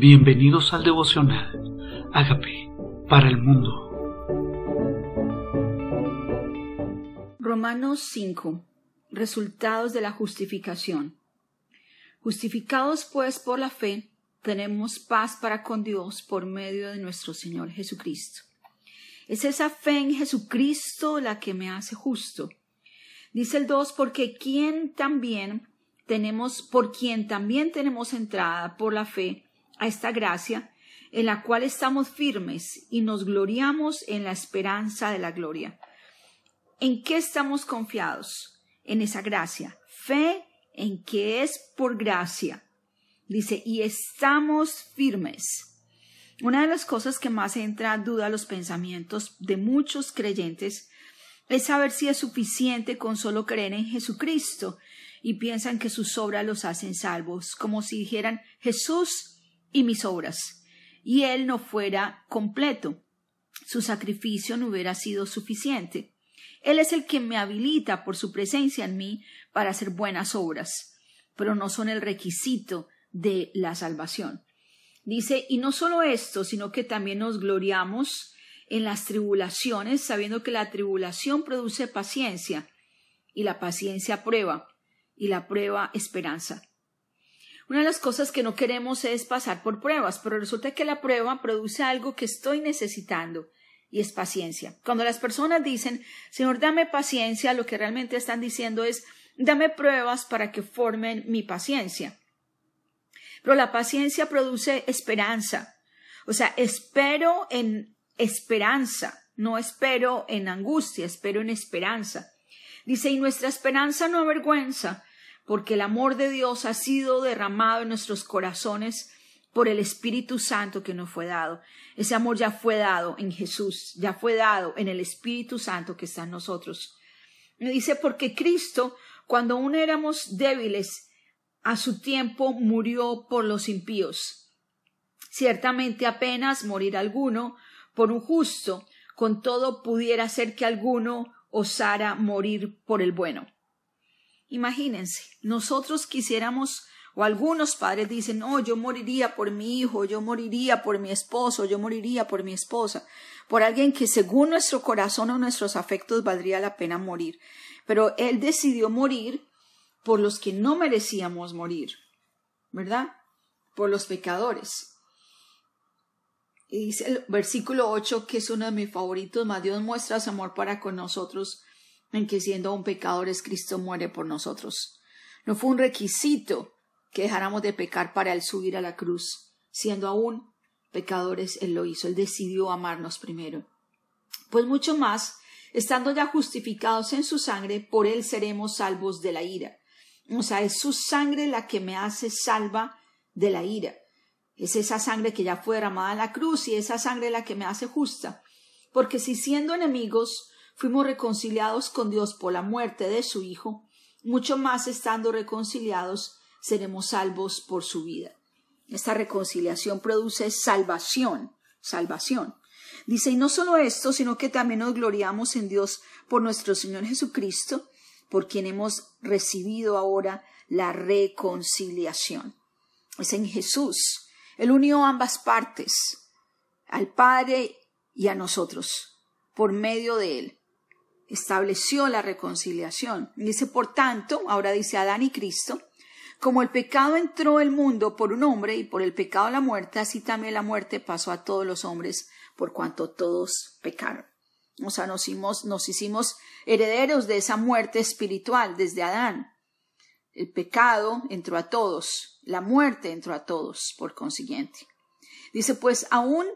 Bienvenidos al devocional. Hágame para el mundo. Romanos 5. Resultados de la justificación. Justificados pues por la fe, tenemos paz para con Dios por medio de nuestro Señor Jesucristo. Es esa fe en Jesucristo la que me hace justo. Dice el 2, porque quien también tenemos, por quien también tenemos entrada por la fe a esta gracia, en la cual estamos firmes y nos gloriamos en la esperanza de la gloria. ¿En qué estamos confiados? En esa gracia. Fe en que es por gracia. Dice, y estamos firmes. Una de las cosas que más entra en duda a los pensamientos de muchos creyentes es saber si es suficiente con solo creer en Jesucristo y piensan que sus obras los hacen salvos, como si dijeran Jesús y mis obras, y él no fuera completo. Su sacrificio no hubiera sido suficiente. Él es el que me habilita por su presencia en mí para hacer buenas obras, pero no son el requisito de la salvación. Dice, y no solo esto, sino que también nos gloriamos en las tribulaciones, sabiendo que la tribulación produce paciencia, y la paciencia prueba, y la prueba esperanza. Una de las cosas que no queremos es pasar por pruebas, pero resulta que la prueba produce algo que estoy necesitando y es paciencia. Cuando las personas dicen, Señor, dame paciencia, lo que realmente están diciendo es, dame pruebas para que formen mi paciencia. Pero la paciencia produce esperanza. O sea, espero en esperanza, no espero en angustia, espero en esperanza. Dice, y nuestra esperanza no avergüenza, porque el amor de Dios ha sido derramado en nuestros corazones por el Espíritu Santo que nos fue dado. Ese amor ya fue dado en Jesús, ya fue dado en el Espíritu Santo que está en nosotros. Me dice, porque Cristo, cuando aún éramos débiles, a su tiempo murió por los impíos. Ciertamente apenas morir alguno por un justo, con todo pudiera ser que alguno osara morir por el bueno. Imagínense, nosotros quisiéramos, o algunos padres dicen, no, yo moriría por mi hijo, yo moriría por mi esposo, yo moriría por mi esposa, por alguien que según nuestro corazón o nuestros afectos valdría la pena morir. Pero él decidió morir por los que no merecíamos morir, ¿verdad? Por los pecadores. Y dice el versículo 8, que es uno de mis favoritos, más Dios muestra su amor para con nosotros en que siendo aún pecadores Cristo muere por nosotros. No fue un requisito que dejáramos de pecar para él subir a la cruz. Siendo aún pecadores, él lo hizo, él decidió amarnos primero. Pues mucho más, estando ya justificados en su sangre, por él seremos salvos de la ira. O sea, es su sangre la que me hace salva de la ira. Es esa sangre que ya fue derramada en la cruz y esa sangre la que me hace justa. Porque si siendo enemigos fuimos reconciliados con Dios por la muerte de su Hijo, mucho más estando reconciliados seremos salvos por su vida. Esta reconciliación produce salvación, salvación. Dice, y no solo esto, sino que también nos gloriamos en Dios por nuestro Señor Jesucristo, por quien hemos recibido ahora la reconciliación. Es en Jesús. Él unió ambas partes, al Padre y a nosotros, por medio de Él estableció la reconciliación. Dice, por tanto, ahora dice Adán y Cristo, como el pecado entró el mundo por un hombre y por el pecado la muerte, así también la muerte pasó a todos los hombres por cuanto todos pecaron. O sea, nos hicimos, nos hicimos herederos de esa muerte espiritual desde Adán. El pecado entró a todos, la muerte entró a todos, por consiguiente. Dice, pues aún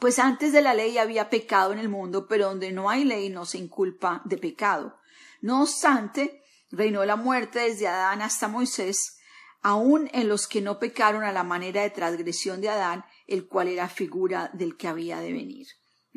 pues antes de la ley había pecado en el mundo, pero donde no hay ley no se inculpa de pecado. No obstante, reinó la muerte desde Adán hasta Moisés, aun en los que no pecaron a la manera de transgresión de Adán, el cual era figura del que había de venir.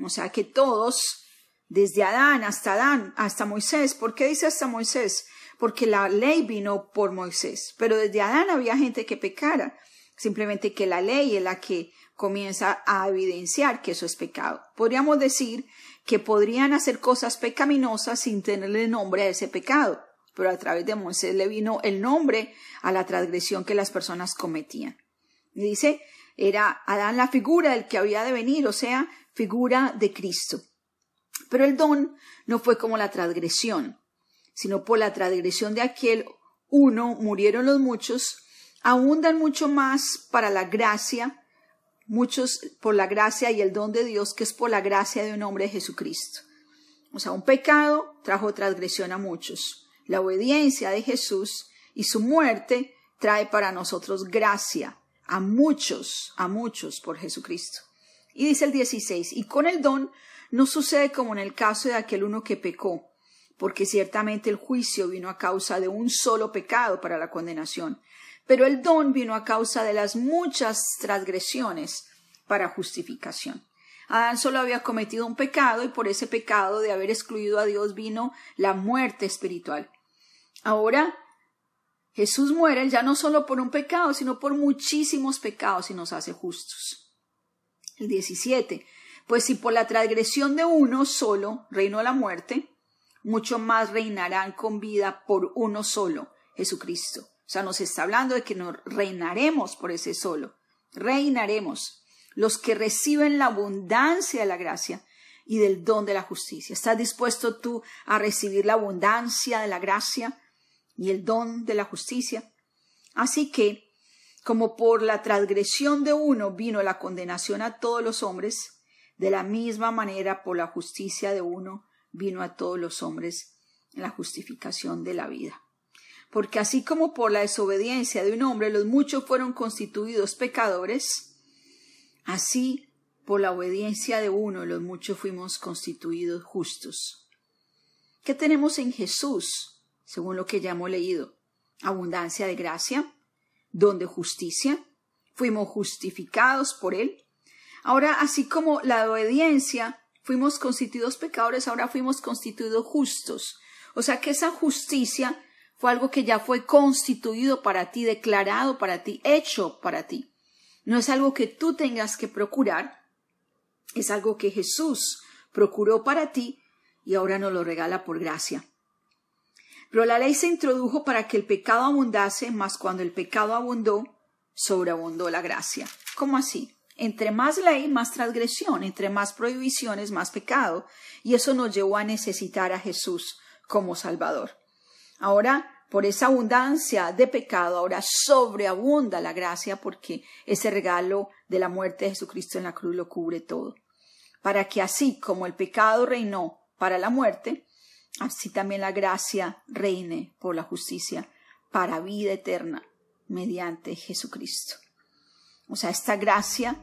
O sea que todos, desde Adán hasta Adán, hasta Moisés, ¿por qué dice hasta Moisés? Porque la ley vino por Moisés, pero desde Adán había gente que pecara, simplemente que la ley es la que comienza a evidenciar que eso es pecado. Podríamos decir que podrían hacer cosas pecaminosas sin tenerle nombre a ese pecado, pero a través de Moisés le vino el nombre a la transgresión que las personas cometían. Dice, Era Adán la figura del que había de venir, o sea, figura de Cristo. Pero el don no fue como la transgresión, sino por la transgresión de aquel uno murieron los muchos, abundan mucho más para la gracia, muchos por la gracia y el don de Dios, que es por la gracia de un hombre Jesucristo. O sea, un pecado trajo transgresión a muchos. La obediencia de Jesús y su muerte trae para nosotros gracia a muchos, a muchos por Jesucristo. Y dice el 16, y con el don no sucede como en el caso de aquel uno que pecó, porque ciertamente el juicio vino a causa de un solo pecado para la condenación, pero el don vino a causa de las muchas transgresiones para justificación. Adán solo había cometido un pecado y por ese pecado de haber excluido a Dios vino la muerte espiritual. Ahora Jesús muere ya no solo por un pecado, sino por muchísimos pecados y nos hace justos. El 17. Pues si por la transgresión de uno solo reinó la muerte, mucho más reinarán con vida por uno solo, Jesucristo. O sea, nos está hablando de que nos reinaremos por ese solo. Reinaremos. Los que reciben la abundancia de la gracia y del don de la justicia. ¿Estás dispuesto tú a recibir la abundancia de la gracia y el don de la justicia? Así que, como por la transgresión de uno vino la condenación a todos los hombres, de la misma manera por la justicia de uno vino a todos los hombres la justificación de la vida. Porque así como por la desobediencia de un hombre los muchos fueron constituidos pecadores, así por la obediencia de uno los muchos fuimos constituidos justos. ¿Qué tenemos en Jesús, según lo que ya hemos leído? Abundancia de gracia, don de justicia, fuimos justificados por Él. Ahora, así como la obediencia fuimos constituidos pecadores, ahora fuimos constituidos justos. O sea que esa justicia fue algo que ya fue constituido para ti, declarado para ti, hecho para ti. No es algo que tú tengas que procurar, es algo que Jesús procuró para ti y ahora nos lo regala por gracia. Pero la ley se introdujo para que el pecado abundase, mas cuando el pecado abundó, sobreabundó la gracia. ¿Cómo así? Entre más ley, más transgresión, entre más prohibiciones, más pecado, y eso nos llevó a necesitar a Jesús como Salvador. Ahora, por esa abundancia de pecado, ahora sobreabunda la gracia porque ese regalo de la muerte de Jesucristo en la cruz lo cubre todo. Para que así como el pecado reinó para la muerte, así también la gracia reine por la justicia para vida eterna mediante Jesucristo. O sea, esta gracia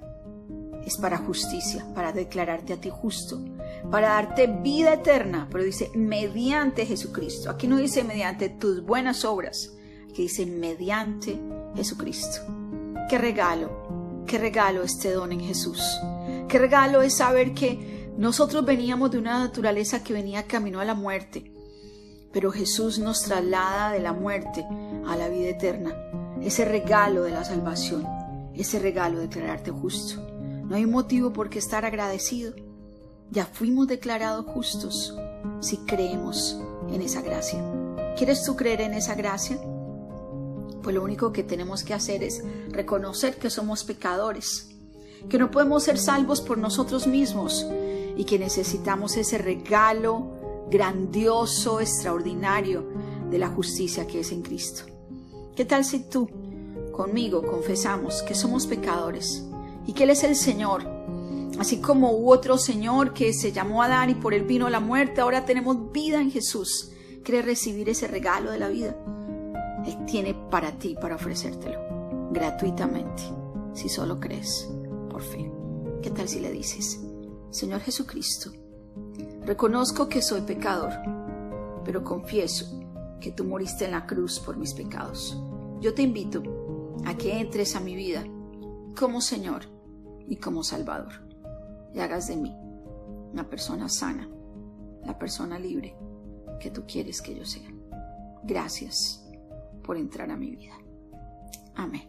es para justicia, para declararte a ti justo, para darte vida eterna, pero dice mediante Jesucristo. Aquí no dice mediante tus buenas obras, aquí dice mediante Jesucristo. Qué regalo, qué regalo este don en Jesús. Qué regalo es saber que nosotros veníamos de una naturaleza que venía camino a la muerte, pero Jesús nos traslada de la muerte a la vida eterna, ese regalo de la salvación ese regalo de declararte justo. No hay motivo por qué estar agradecido. Ya fuimos declarados justos si creemos en esa gracia. ¿Quieres tú creer en esa gracia? Pues lo único que tenemos que hacer es reconocer que somos pecadores, que no podemos ser salvos por nosotros mismos y que necesitamos ese regalo grandioso, extraordinario de la justicia que es en Cristo. ¿Qué tal si tú conmigo confesamos que somos pecadores y que Él es el Señor. Así como hubo otro Señor que se llamó Adán y por él vino la muerte, ahora tenemos vida en Jesús. ¿Quieres recibir ese regalo de la vida? Él tiene para ti, para ofrecértelo, gratuitamente, si solo crees, por fe. ¿Qué tal si le dices, Señor Jesucristo, reconozco que soy pecador, pero confieso que tú moriste en la cruz por mis pecados. Yo te invito a que entres a mi vida como Señor y como Salvador y hagas de mí una persona sana, la persona libre que tú quieres que yo sea. Gracias por entrar a mi vida. Amén.